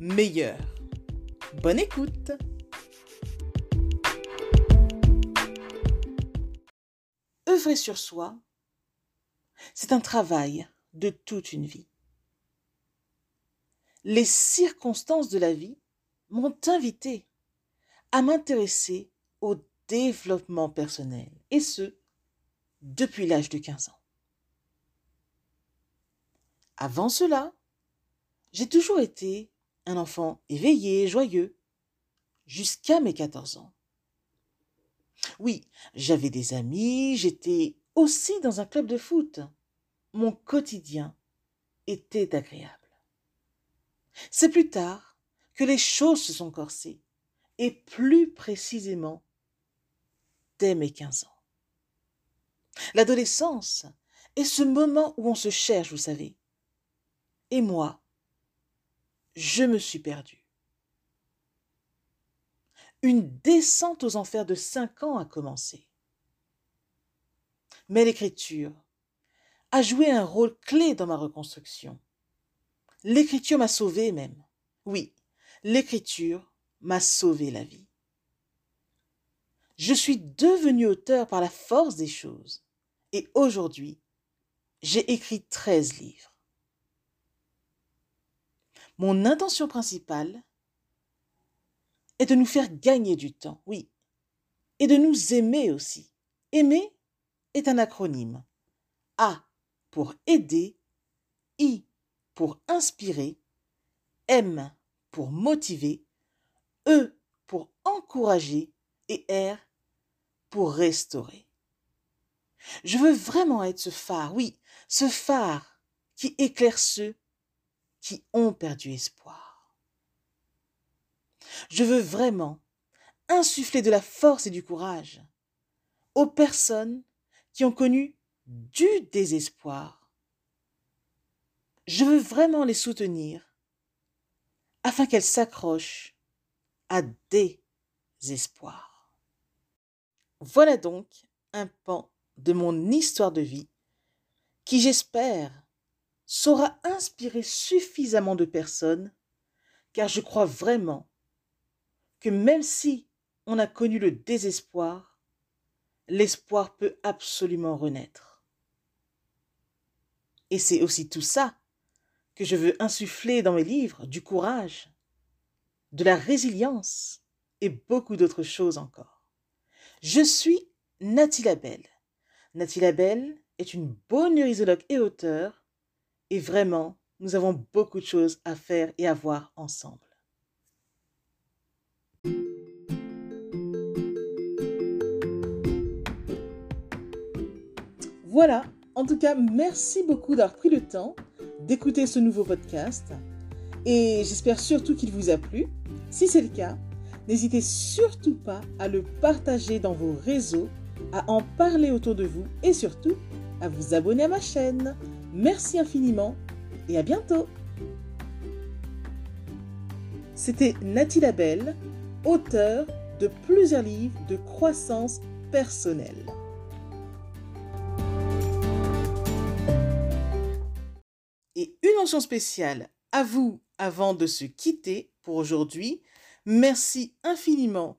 meilleur. Bonne écoute Œuvrer sur soi, c'est un travail de toute une vie. Les circonstances de la vie m'ont invité à m'intéresser au développement personnel, et ce, depuis l'âge de 15 ans. Avant cela, j'ai toujours été un enfant éveillé, joyeux, jusqu'à mes 14 ans. Oui, j'avais des amis, j'étais aussi dans un club de foot. Mon quotidien était agréable. C'est plus tard que les choses se sont corsées, et plus précisément dès mes 15 ans. L'adolescence est ce moment où on se cherche, vous savez. Et moi, je me suis perdue. Une descente aux enfers de cinq ans a commencé. Mais l'écriture a joué un rôle clé dans ma reconstruction. L'écriture m'a sauvée même. Oui, l'écriture m'a sauvé la vie. Je suis devenu auteur par la force des choses et aujourd'hui, j'ai écrit 13 livres. Mon intention principale est de nous faire gagner du temps, oui, et de nous aimer aussi. Aimer est un acronyme. A pour aider, I pour inspirer, M pour motiver, E pour encourager et R pour restaurer. Je veux vraiment être ce phare, oui, ce phare qui éclaire ceux qui ont perdu espoir. Je veux vraiment insuffler de la force et du courage aux personnes qui ont connu du désespoir. Je veux vraiment les soutenir afin qu'elle s'accroche à des espoirs. Voilà donc un pan de mon histoire de vie qui, j'espère, saura inspirer suffisamment de personnes, car je crois vraiment que même si on a connu le désespoir, l'espoir peut absolument renaître. Et c'est aussi tout ça que je veux insuffler dans mes livres du courage, de la résilience et beaucoup d'autres choses encore. Je suis Nathalie Labelle. Nathalie Labelle est une bonne neurologue et auteur et vraiment, nous avons beaucoup de choses à faire et à voir ensemble. Voilà, en tout cas, merci beaucoup d'avoir pris le temps d'écouter ce nouveau podcast et j'espère surtout qu'il vous a plu. Si c'est le cas, n'hésitez surtout pas à le partager dans vos réseaux, à en parler autour de vous et surtout à vous abonner à ma chaîne. Merci infiniment et à bientôt. C'était Nathalie Labelle, auteur de plusieurs livres de croissance personnelle. Et une mention spéciale à vous avant de se quitter pour aujourd'hui. Merci infiniment